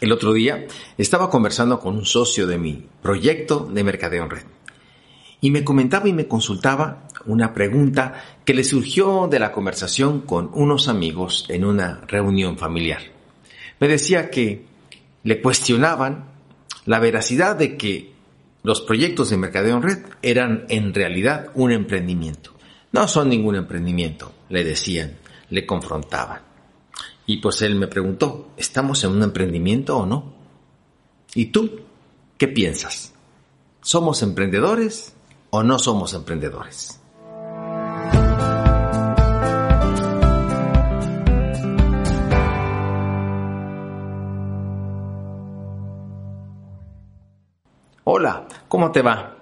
El otro día estaba conversando con un socio de mi proyecto de mercadeo en red y me comentaba y me consultaba una pregunta que le surgió de la conversación con unos amigos en una reunión familiar. Me decía que le cuestionaban la veracidad de que los proyectos de mercadeo en red eran en realidad un emprendimiento. No son ningún emprendimiento, le decían, le confrontaban. Y pues él me preguntó, ¿estamos en un emprendimiento o no? ¿Y tú qué piensas? ¿Somos emprendedores o no somos emprendedores? Hola, ¿cómo te va?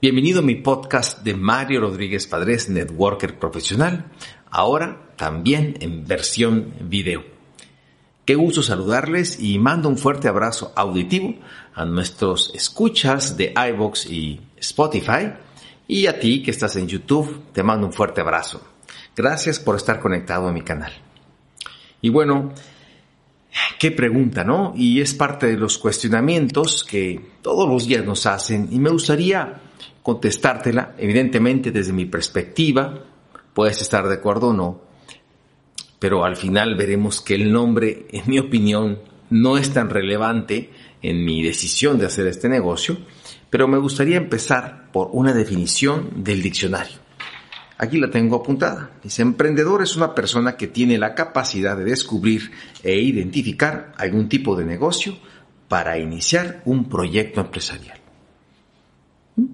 Bienvenido a mi podcast de Mario Rodríguez Padres, Networker Profesional, ahora también en versión video. Qué gusto saludarles y mando un fuerte abrazo auditivo a nuestros escuchas de iBox y Spotify y a ti que estás en YouTube, te mando un fuerte abrazo. Gracias por estar conectado a mi canal. Y bueno, qué pregunta, ¿no? Y es parte de los cuestionamientos que todos los días nos hacen y me gustaría contestártela, evidentemente desde mi perspectiva, puedes estar de acuerdo o no, pero al final veremos que el nombre, en mi opinión, no es tan relevante en mi decisión de hacer este negocio, pero me gustaría empezar por una definición del diccionario. Aquí la tengo apuntada. Dice, emprendedor es una persona que tiene la capacidad de descubrir e identificar algún tipo de negocio para iniciar un proyecto empresarial.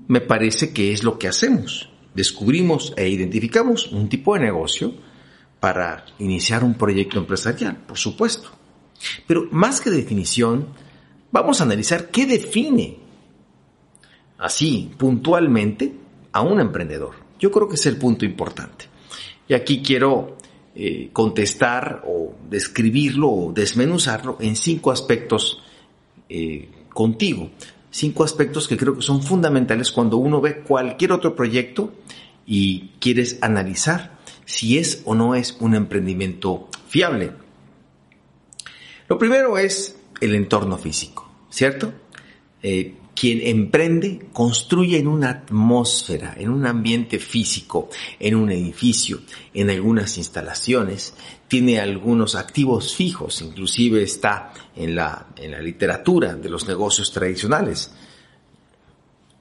Me parece que es lo que hacemos. Descubrimos e identificamos un tipo de negocio para iniciar un proyecto empresarial, por supuesto. Pero más que definición, vamos a analizar qué define así puntualmente a un emprendedor. Yo creo que es el punto importante. Y aquí quiero eh, contestar o describirlo o desmenuzarlo en cinco aspectos eh, contigo. Cinco aspectos que creo que son fundamentales cuando uno ve cualquier otro proyecto y quieres analizar si es o no es un emprendimiento fiable. Lo primero es el entorno físico, ¿cierto? Eh, quien emprende construye en una atmósfera, en un ambiente físico, en un edificio, en algunas instalaciones, tiene algunos activos fijos, inclusive está en la, en la literatura de los negocios tradicionales.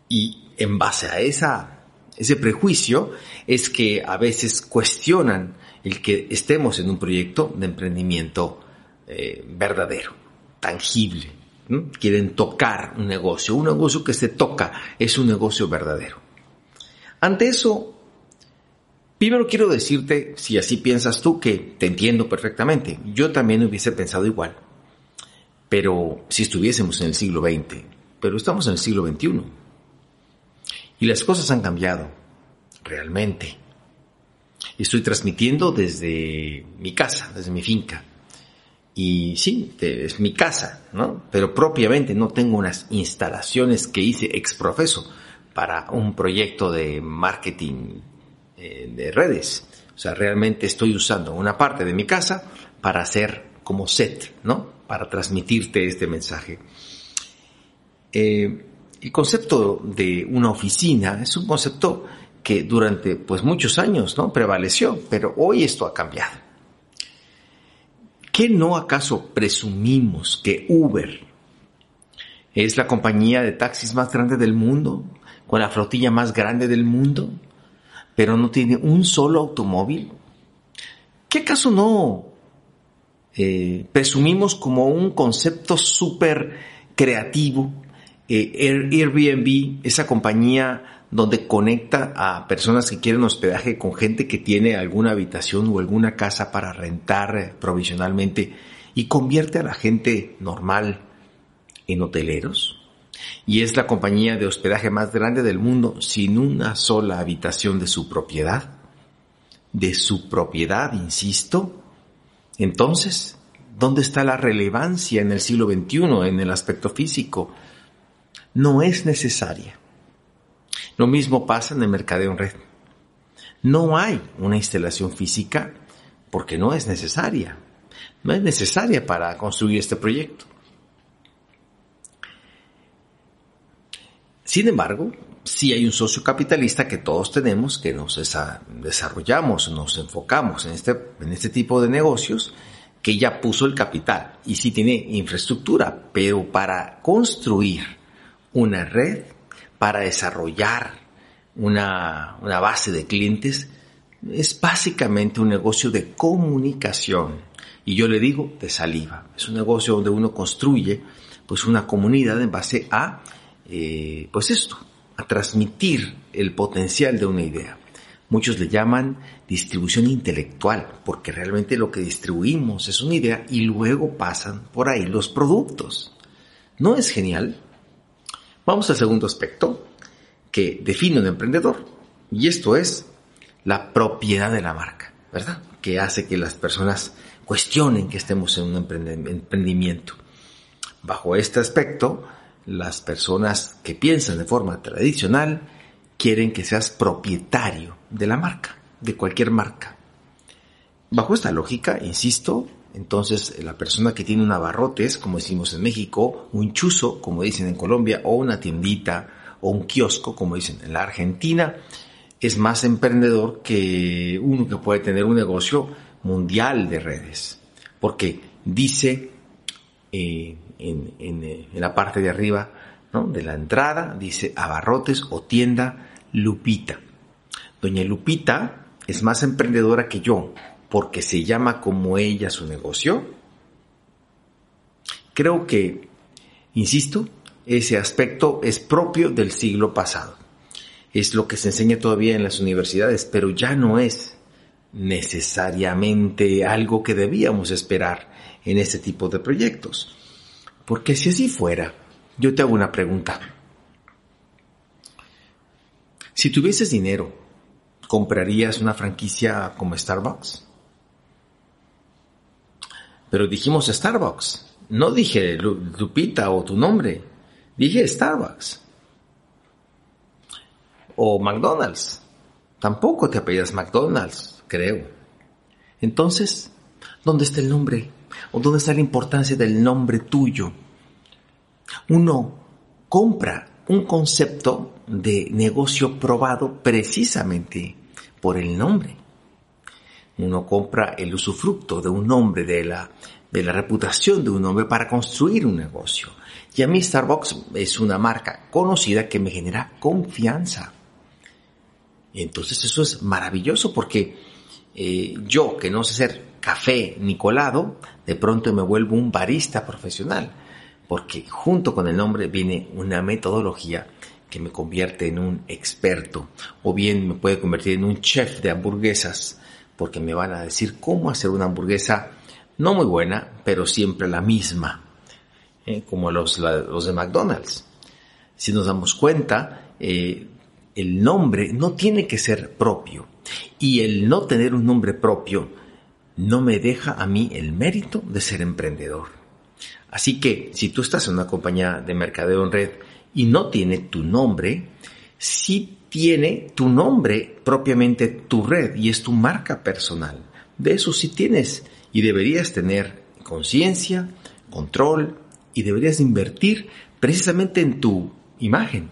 Y en base a esa, ese prejuicio es que a veces cuestionan el que estemos en un proyecto de emprendimiento eh, verdadero, tangible, Quieren tocar un negocio. Un negocio que se toca es un negocio verdadero. Ante eso, primero quiero decirte, si así piensas tú, que te entiendo perfectamente. Yo también hubiese pensado igual. Pero si estuviésemos en el siglo XX, pero estamos en el siglo XXI. Y las cosas han cambiado, realmente. Estoy transmitiendo desde mi casa, desde mi finca y sí, es mi casa, ¿no? Pero propiamente no tengo unas instalaciones que hice ex profeso para un proyecto de marketing eh, de redes. O sea, realmente estoy usando una parte de mi casa para hacer como set, ¿no? Para transmitirte este mensaje. Eh, el concepto de una oficina es un concepto que durante pues muchos años, ¿no? Prevaleció, pero hoy esto ha cambiado. ¿Qué no acaso presumimos que Uber es la compañía de taxis más grande del mundo, con la flotilla más grande del mundo, pero no tiene un solo automóvil? ¿Qué acaso no eh, presumimos como un concepto súper creativo? Eh, Airbnb, esa compañía donde conecta a personas que quieren hospedaje con gente que tiene alguna habitación o alguna casa para rentar eh, provisionalmente y convierte a la gente normal en hoteleros. Y es la compañía de hospedaje más grande del mundo sin una sola habitación de su propiedad. De su propiedad, insisto. Entonces, ¿dónde está la relevancia en el siglo XXI en el aspecto físico? no es necesaria. Lo mismo pasa en el mercadeo en red. No hay una instalación física porque no es necesaria. No es necesaria para construir este proyecto. Sin embargo, sí hay un socio capitalista que todos tenemos, que nos desarrollamos, nos enfocamos en este, en este tipo de negocios, que ya puso el capital y sí tiene infraestructura, pero para construir una red, para desarrollar una, una base de clientes, es básicamente un negocio de comunicación. Y yo le digo de saliva. Es un negocio donde uno construye pues una comunidad en base a eh, pues esto, a transmitir el potencial de una idea. Muchos le llaman distribución intelectual, porque realmente lo que distribuimos es una idea y luego pasan por ahí los productos. ¿No es genial? Vamos al segundo aspecto que define un emprendedor, y esto es la propiedad de la marca, ¿verdad? Que hace que las personas cuestionen que estemos en un emprendimiento. Bajo este aspecto, las personas que piensan de forma tradicional quieren que seas propietario de la marca, de cualquier marca. Bajo esta lógica, insisto, entonces la persona que tiene un abarrotes, como decimos en México, un chuzo, como dicen en Colombia, o una tiendita, o un kiosco, como dicen en la Argentina, es más emprendedor que uno que puede tener un negocio mundial de redes. Porque dice eh, en, en, la parte de arriba de la entrada, dice abarrotes o tienda Lupita. Doña Lupita es más emprendedora que yo porque se llama como ella su negocio. Creo que, insisto, ese aspecto es propio del siglo pasado. Es lo que se enseña todavía en las universidades, pero ya no es necesariamente algo que debíamos esperar en este tipo de proyectos. Porque si así fuera, yo te hago una pregunta. Si tuvieses dinero, ¿comprarías una franquicia como Starbucks? Pero dijimos Starbucks. No dije Lupita o tu nombre. Dije Starbucks. O McDonald's. Tampoco te apellidas McDonald's, creo. Entonces, ¿dónde está el nombre? ¿O dónde está la importancia del nombre tuyo? Uno compra un concepto de negocio probado precisamente por el nombre. Uno compra el usufructo de un nombre, de la, de la reputación de un nombre para construir un negocio. Y a mí Starbucks es una marca conocida que me genera confianza. Entonces eso es maravilloso porque eh, yo que no sé ser café ni colado, de pronto me vuelvo un barista profesional, porque junto con el nombre viene una metodología que me convierte en un experto, o bien me puede convertir en un chef de hamburguesas, porque me van a decir cómo hacer una hamburguesa no muy buena, pero siempre la misma, eh, como los, de McDonald's. Si nos damos cuenta, eh, el nombre no tiene que ser propio, y el no tener un nombre propio no me deja a mí el mérito de ser emprendedor. Así que si tú estás en una compañía de mercadeo en red y no tiene tu nombre, sí tiene tu nombre propiamente tu red y es tu marca personal. De eso sí tienes y deberías tener conciencia, control y deberías invertir precisamente en tu imagen.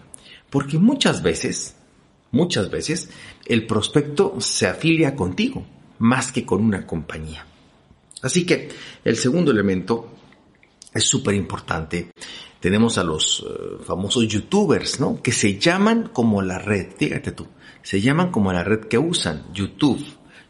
Porque muchas veces, muchas veces, el prospecto se afilia contigo más que con una compañía. Así que el segundo elemento es súper importante. Tenemos a los eh, famosos youtubers, ¿no? Que se llaman como la red, fíjate tú, se llaman como la red que usan, YouTube,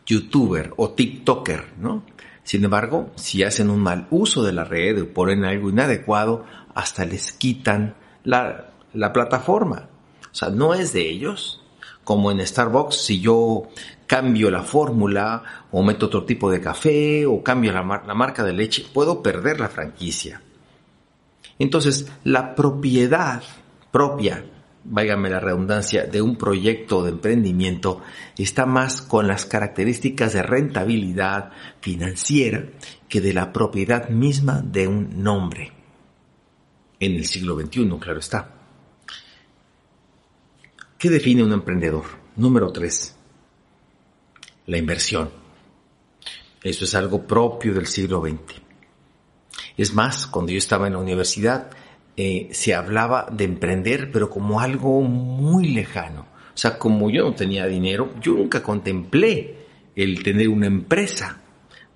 youtuber o tiktoker, ¿no? Sin embargo, si hacen un mal uso de la red o ponen algo inadecuado, hasta les quitan la, la plataforma. O sea, no es de ellos. Como en Starbucks, si yo cambio la fórmula o meto otro tipo de café o cambio la, marca de leche, puedo perder la franquicia. Entonces, la propiedad propia, váigame la redundancia, de un proyecto de emprendimiento está más con las características de rentabilidad financiera que de la propiedad misma de un nombre. En el siglo XXI, claro está. ¿Qué define un emprendedor? Número 3 la inversión. Eso es algo propio del siglo XX. Es más, cuando yo estaba en la universidad, eh, se hablaba de emprender, pero como algo muy lejano. O sea, como yo no tenía dinero, yo nunca contemplé el tener una empresa,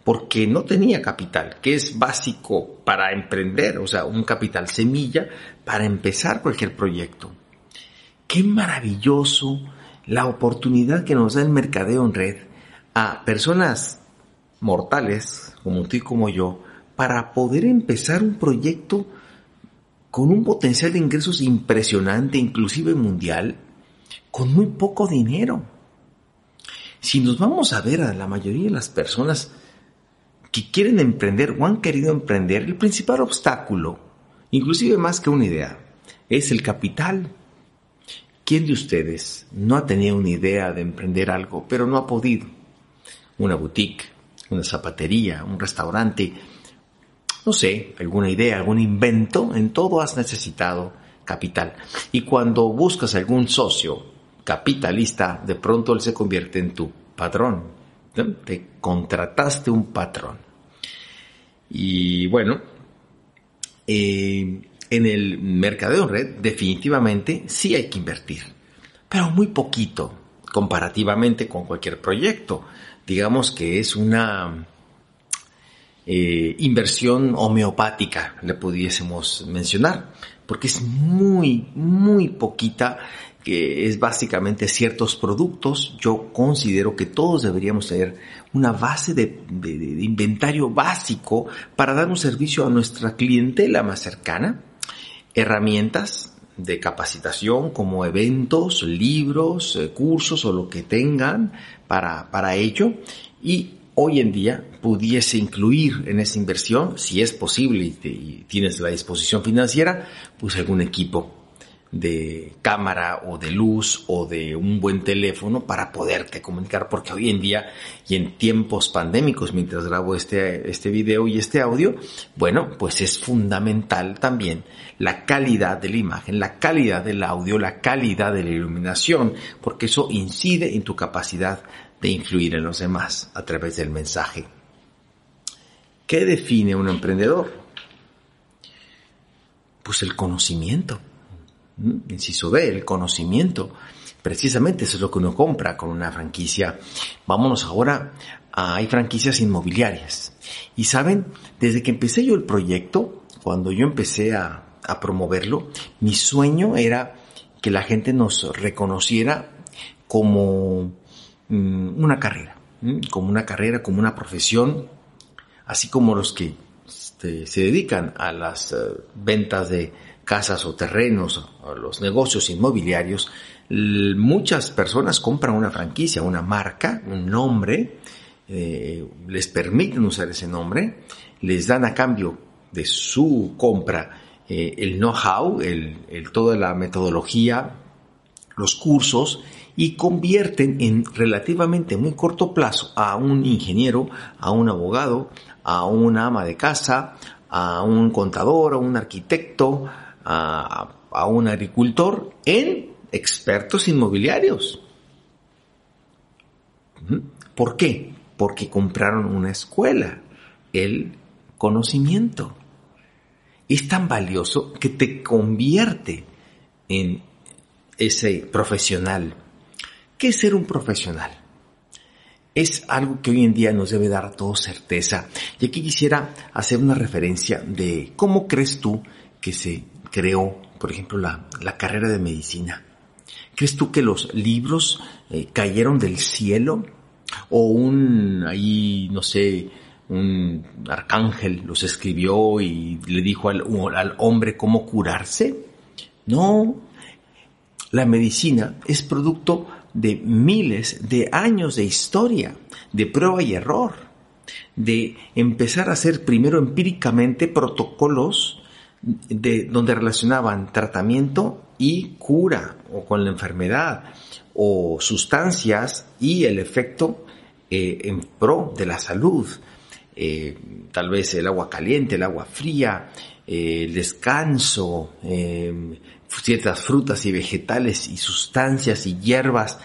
porque no tenía capital, que es básico para emprender, o sea, un capital semilla para empezar cualquier proyecto. Qué maravilloso la oportunidad que nos da el mercadeo en red a personas mortales, como tú y como yo, para poder empezar un proyecto con un potencial de ingresos impresionante, inclusive mundial, con muy poco dinero. Si nos vamos a ver a la mayoría de las personas que quieren emprender o han querido emprender, el principal obstáculo, inclusive más que una idea, es el capital. ¿Quién de ustedes no ha tenido una idea de emprender algo, pero no ha podido? Una boutique, una zapatería, un restaurante, no sé, alguna idea, algún invento, en todo has necesitado capital. Y cuando buscas algún socio capitalista, de pronto él se convierte en tu patrón. Te contrataste un patrón. Y bueno, eh, en el mercadeo en red definitivamente sí hay que invertir, pero muy poquito comparativamente con cualquier proyecto. Digamos que es una eh, inversión homeopática, le pudiésemos mencionar, porque es muy, muy poquita, que es básicamente ciertos productos. Yo considero que todos deberíamos tener una base de, inventario básico para dar un servicio a nuestra clientela más cercana, herramientas de capacitación como eventos, libros, eh, cursos o lo que tengan para, para ello. Y hoy en día pudiese incluir en esa inversión, si es posible y, tienes la disposición financiera, pues algún equipo de cámara o de luz o de un buen teléfono para poderte comunicar, porque hoy en día y en tiempos pandémicos, mientras grabo este, este video y este audio, bueno, pues es fundamental también la calidad de la imagen, la calidad del audio, la calidad de la iluminación, porque eso incide en tu capacidad de influir en los demás a través del mensaje. ¿Qué define un emprendedor? Pues el conocimiento. Inciso B, el conocimiento. Precisamente eso es lo que uno compra con una franquicia. Vámonos ahora a, hay franquicias inmobiliarias. Y saben, desde que empecé yo el proyecto, cuando yo empecé a, a promoverlo, mi sueño era que la gente nos reconociera como Mm, una carrera, como una carrera, como una profesión, así como los que este, se dedican a las eh, ventas de casas o terrenos, a los negocios inmobiliarios, muchas personas compran una franquicia, una marca, un nombre, eh, les permiten usar ese nombre, les dan a cambio de su compra eh, el know-how, el, toda la metodología, los cursos y convierten en relativamente muy corto plazo a un ingeniero, a un abogado, a una ama de casa, a un contador, a un arquitecto, a, un agricultor en expertos inmobiliarios. ¿Por qué? Porque compraron una escuela, el conocimiento. Es tan valioso que te convierte en ese profesional ¿Qué es ser un profesional? Es algo que hoy en día nos debe dar a todos certeza. Y aquí quisiera hacer una referencia de cómo crees tú que se creó, por ejemplo, la, carrera de medicina. ¿Crees tú que los libros eh, cayeron del cielo? ¿O un, ahí, no sé, un arcángel los escribió y le dijo al, al hombre cómo curarse? No, la medicina es producto de miles de años de historia, de prueba y error, de empezar a hacer primero empíricamente protocolos de, donde relacionaban tratamiento y cura o con la enfermedad o sustancias y el efecto eh, en pro de la salud. Eh, tal vez el agua caliente, el agua fría, eh, el descanso, ciertas frutas y vegetales y sustancias y hierbas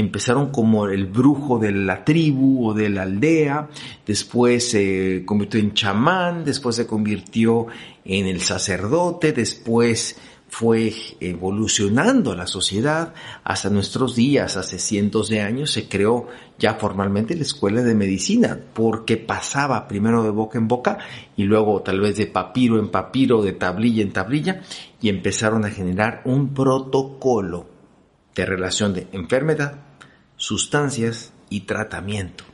empezaron como el brujo de la tribu o de la aldea, después se convirtió en chamán, después se convirtió en el sacerdote, después fue evolucionando la sociedad hasta nuestros días, hace cientos de años se creó ya formalmente la escuela de medicina, porque pasaba primero de boca en boca y luego tal vez de papiro en papiro, de tablilla en tablilla, y empezaron a generar un protocolo de relación de enfermedad, sustancias y tratamiento.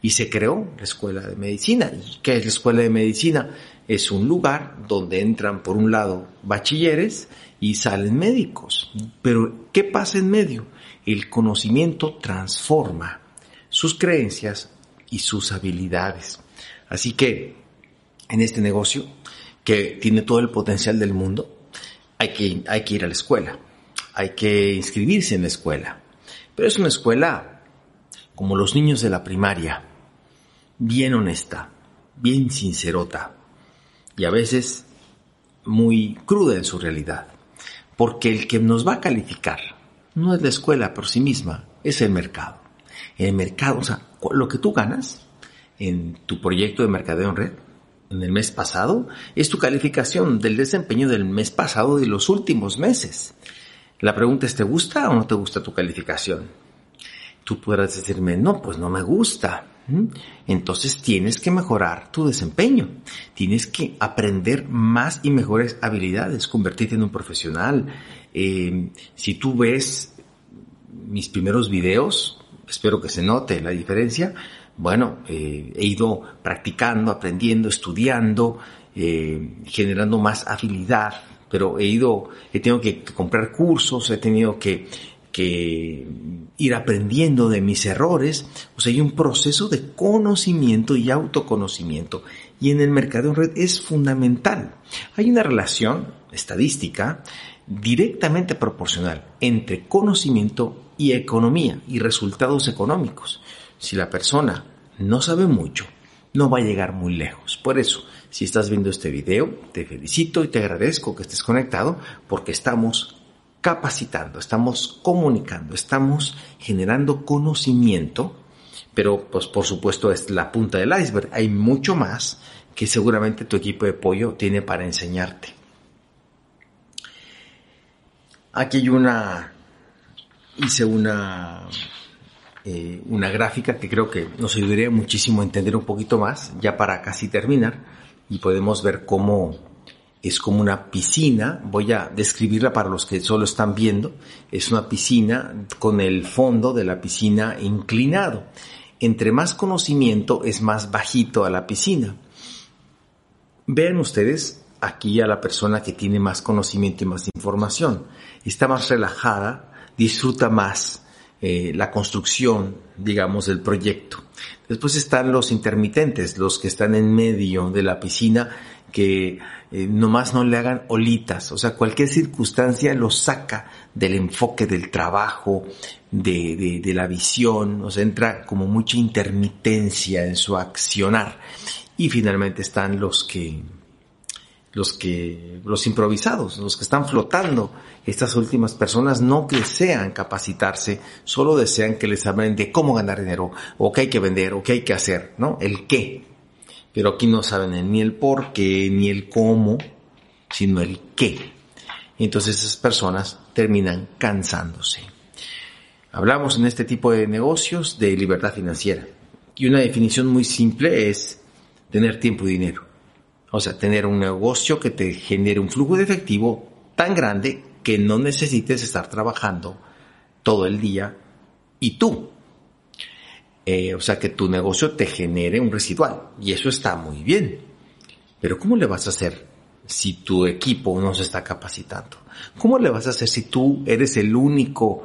Y se creó la escuela de medicina. ¿Y qué es la escuela de medicina? Es un lugar donde entran por un lado bachilleres y salen médicos. Pero ¿qué pasa en medio? El conocimiento transforma sus creencias y sus habilidades. Así que en este negocio, que tiene todo el potencial del mundo, hay que, hay que ir a la escuela, hay que inscribirse en la escuela. Pero es una escuela como los niños de la primaria, bien honesta, bien sincerota y a veces muy cruda en su realidad. Porque el que nos va a calificar no es la escuela por sí misma, es el mercado. El mercado, o sea, lo que tú ganas en tu proyecto de mercadeo en red en el mes pasado es tu calificación del desempeño del mes pasado de los últimos meses. La pregunta es, ¿te gusta o no te gusta tu calificación? Tú podrás decirme, no, pues no me gusta. Entonces tienes que mejorar tu desempeño. Tienes que aprender más y mejores habilidades, convertirte en un profesional. Eh, si tú ves mis primeros videos, espero que se note la diferencia. Bueno, eh, he ido practicando, aprendiendo, estudiando, eh, generando más habilidad, pero he ido, he tenido que, comprar cursos, he tenido que, ir aprendiendo de mis errores. O sea, hay un proceso de conocimiento y autoconocimiento. Y en el mercado en red es fundamental. Hay una relación estadística directamente proporcional entre conocimiento y economía y resultados económicos. Si la persona no sabe mucho, no va a llegar muy lejos. Por eso, si estás viendo este video, te felicito y te agradezco que estés conectado porque estamos capacitando, estamos comunicando, estamos generando conocimiento, pero pues por supuesto es la punta del iceberg. Hay mucho más que seguramente tu equipo de apoyo tiene para enseñarte. Aquí hay una, hice una, eh, una gráfica que creo que nos ayudaría muchísimo a entender un poquito más, ya para casi terminar, y podemos ver cómo es como una piscina, voy a describirla para los que solo están viendo, es una piscina con el fondo de la piscina inclinado. Entre más conocimiento es más bajito a la piscina. Vean ustedes aquí a la persona que tiene más conocimiento y más información. Está más relajada, disfruta más eh, la construcción, digamos, del proyecto. Después están los intermitentes, los que están en medio de la piscina, que eh, nomás no le hagan olitas, o sea, cualquier circunstancia lo saca del enfoque del trabajo, de, de, de la visión, o sea, entra como mucha intermitencia en su accionar. Y finalmente están los que los que, los improvisados, los que están flotando. Estas últimas personas no desean capacitarse, solo desean que les hablen de cómo ganar dinero, o qué hay que vender, o qué hay que hacer, ¿no? El qué. Pero aquí no saben ni el por qué, ni el cómo, sino el qué. entonces esas personas terminan cansándose. Hablamos en este tipo de negocios de libertad financiera. Y una definición muy simple es tener tiempo y dinero. O sea, tener un negocio que te genere un flujo de efectivo tan grande que no necesites estar trabajando todo el día y tú. Eh, o sea, que tu negocio te genere un residual. Y eso está muy bien. Pero ¿cómo le vas a hacer si tu equipo no se está capacitando? ¿Cómo le vas a hacer si tú eres el único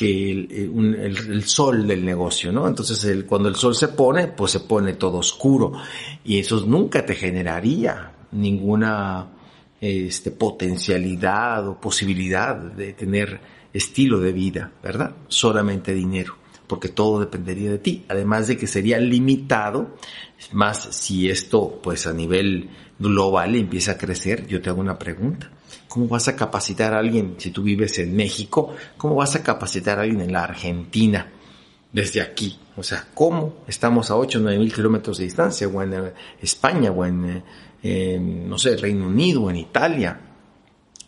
que el, sol del negocio, ¿no? Entonces, cuando el sol se pone, pues se pone todo oscuro y eso nunca te generaría ninguna este, potencialidad o posibilidad de tener estilo de vida, ¿verdad? Solamente dinero, porque todo dependería de ti, además de que sería limitado, más si esto, pues a nivel global empieza a crecer, yo te hago una pregunta. ¿Cómo vas a capacitar a alguien si tú vives en México? ¿Cómo vas a capacitar a alguien en la Argentina? Desde aquí. O sea, ¿cómo? Estamos a 8 o 9 mil kilómetros de distancia, o en eh, España, o en, eh, no sé, Reino Unido, o en Italia,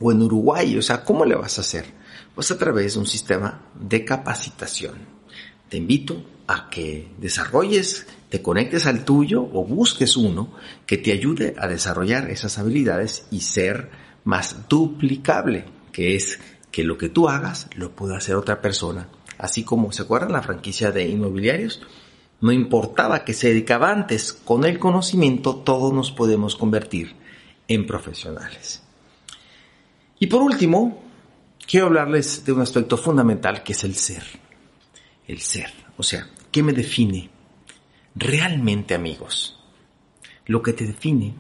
o en Uruguay. O sea, ¿cómo le vas a hacer? Pues a través de un sistema de capacitación. Te invito a que desarrolles, te conectes al tuyo o busques uno que te ayude a desarrollar esas habilidades y ser más duplicable, que es que lo que tú hagas lo pueda hacer otra persona. Así como, ¿se acuerdan la franquicia de inmobiliarios? No importaba que se dedicaba antes, con el conocimiento todos nos podemos convertir en profesionales. Y por último, quiero hablarles de un aspecto fundamental que es el ser. El ser. O sea, ¿qué me define? Realmente, amigos, lo que te define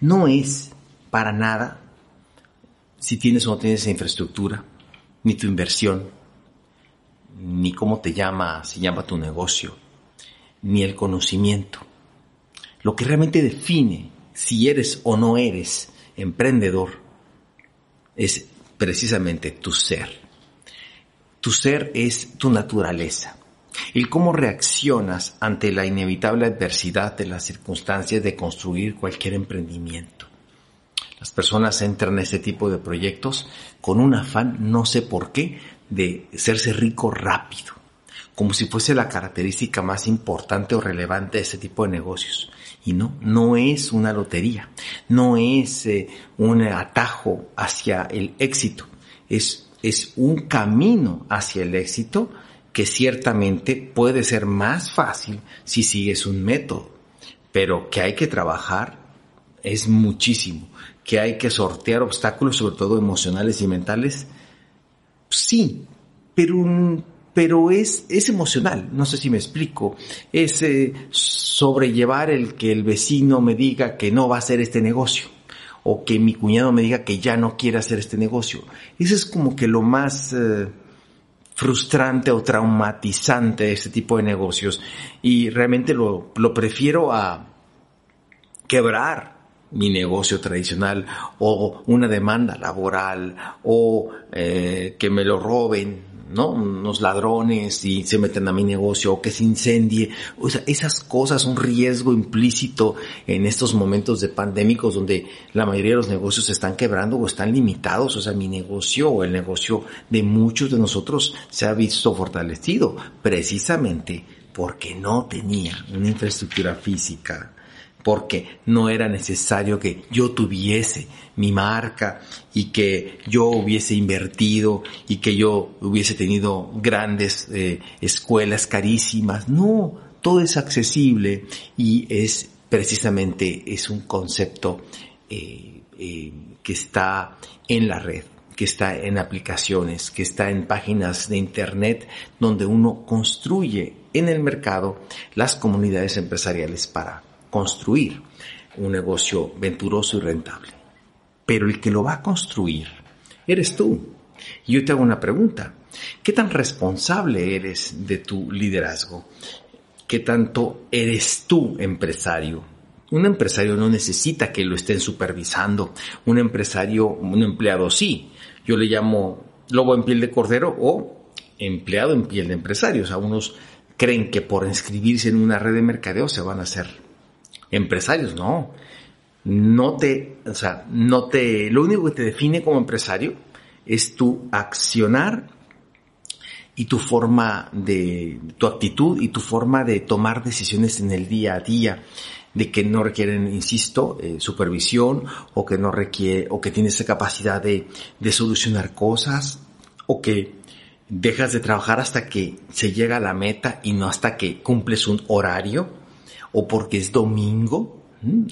no es para nada si tienes o no tienes infraestructura, ni tu inversión, ni cómo te llama, se llama tu negocio, ni el conocimiento. Lo que realmente define si eres o no eres emprendedor es precisamente tu ser. Tu ser es tu naturaleza. El cómo reaccionas ante la inevitable adversidad de las circunstancias de construir cualquier emprendimiento. Las personas entran en este tipo de proyectos con un afán, no sé por qué, de hacerse rico rápido, como si fuese la característica más importante o relevante de este tipo de negocios. Y no, no es una lotería, no es eh, un atajo hacia el éxito, es, es un camino hacia el éxito que ciertamente puede ser más fácil si sigues un método, pero que hay que trabajar es muchísimo, que hay que sortear obstáculos, sobre todo emocionales y mentales, sí, pero, pero es, es emocional, no sé si me explico, es eh, sobrellevar el que el vecino me diga que no va a hacer este negocio o que mi cuñado me diga que ya no quiere hacer este negocio. Eso es como que lo más... Eh, frustrante o traumatizante este tipo de negocios. Y realmente lo, lo prefiero a quebrar mi negocio tradicional o una demanda laboral o eh, que me lo roben ¿no? Unos ladrones y se meten a mi negocio o que se incendie. O sea, esas cosas, un riesgo implícito en estos momentos de pandémicos donde la mayoría de los negocios están quebrando o están limitados. O sea, mi negocio o el negocio de muchos de nosotros se ha visto fortalecido precisamente porque no tenía una infraestructura física porque no era necesario que yo tuviese mi marca y que yo hubiese invertido y que yo hubiese tenido grandes eh, escuelas carísimas. No, todo es accesible y es precisamente es un concepto eh, eh, que está en la red que está en aplicaciones, que está en páginas de internet donde uno construye en el mercado las comunidades empresariales para construir un negocio venturoso y rentable. Pero el que lo va a construir eres tú. Y yo te hago una pregunta. ¿Qué tan responsable eres de tu liderazgo? ¿Qué tanto eres tú empresario? Un empresario no necesita que lo estén supervisando. Un empresario, un empleado sí. Yo le llamo lobo en piel de cordero o empleado en piel de empresario. O sea, unos creen que por inscribirse en una red de mercadeo se van a hacer Empresarios, no. No te, o sea, no te, lo único que te define como empresario es tu accionar y tu forma de, tu actitud y tu forma de tomar decisiones en el día a día, de que no requieren, insisto, eh, supervisión o que no requiere, o que tienes esa capacidad de, de solucionar cosas o que dejas de trabajar hasta que se llega a la meta y no hasta que cumples un horario o porque es domingo.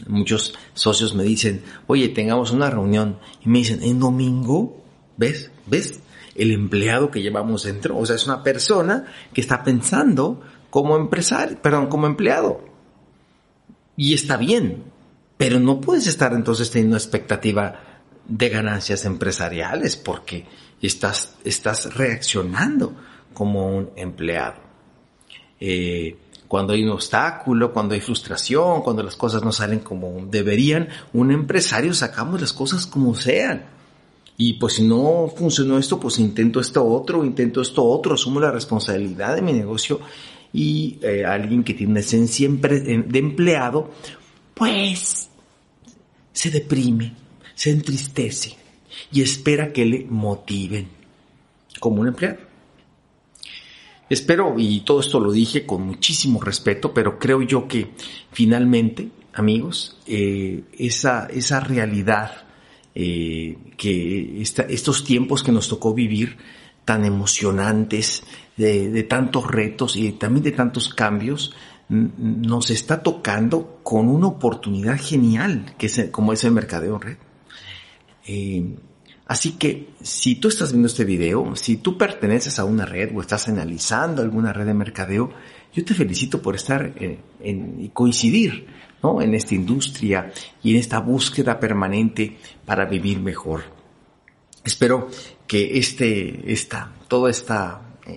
Muchos socios me dicen, oye, tengamos una reunión. Y me dicen, ¿en domingo? ¿Ves? ¿Ves? El empleado que llevamos dentro. O sea, es una persona que está pensando como empresario, perdón, como empleado. Y está bien. Pero no puedes estar entonces teniendo expectativa de ganancias empresariales porque estás, estás reaccionando como un empleado. Eh, cuando hay un obstáculo, cuando hay frustración, cuando las cosas no salen como deberían, un empresario sacamos las cosas como sean. Y pues si no funcionó esto, pues intento esto otro, intento esto otro, asumo la responsabilidad de mi negocio y eh, alguien que tiene esencia de empleado, pues se deprime, se entristece y espera que le motiven como un empleado. Espero, y todo esto lo dije con muchísimo respeto, pero creo yo que finalmente, amigos, eh, esa, esa realidad eh, que estos tiempos que nos tocó vivir tan emocionantes, de, tantos retos y también de tantos cambios, nos está tocando con una oportunidad genial, que es como es el mercadeo red. Eh, así que si tú estás viendo este video, si tú perteneces a una red o estás analizando alguna red de mercadeo, yo te felicito por estar en, y coincidir ¿no? en esta industria y en esta búsqueda permanente para vivir mejor. Espero que este, esta, todo este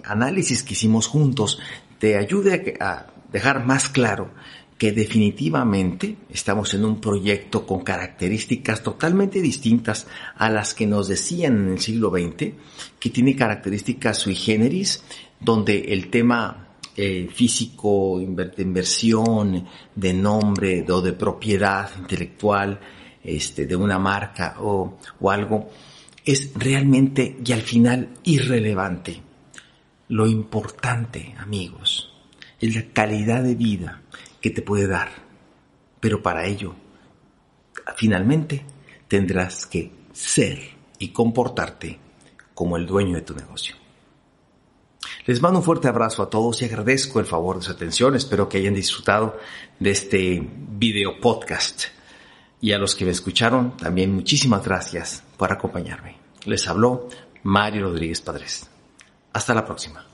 análisis que hicimos juntos te ayude a dejar más claro que definitivamente estamos en un proyecto con características totalmente distintas a las que nos decían en el siglo XX, que tiene características sui generis, donde el tema eh, físico, de inversión, de nombre o de propiedad intelectual, este, de una marca o, o algo, es realmente y al final irrelevante. Lo importante, amigos, es la calidad de vida que te puede dar. Pero para ello, finalmente, tendrás que ser y comportarte como el dueño de tu negocio. Les mando un fuerte abrazo a todos y agradezco el favor de su atención. Espero que hayan disfrutado de este video podcast. Y a los que me escucharon, también muchísimas gracias por acompañarme. Les habló Mario Rodríguez Padres. Hasta la próxima.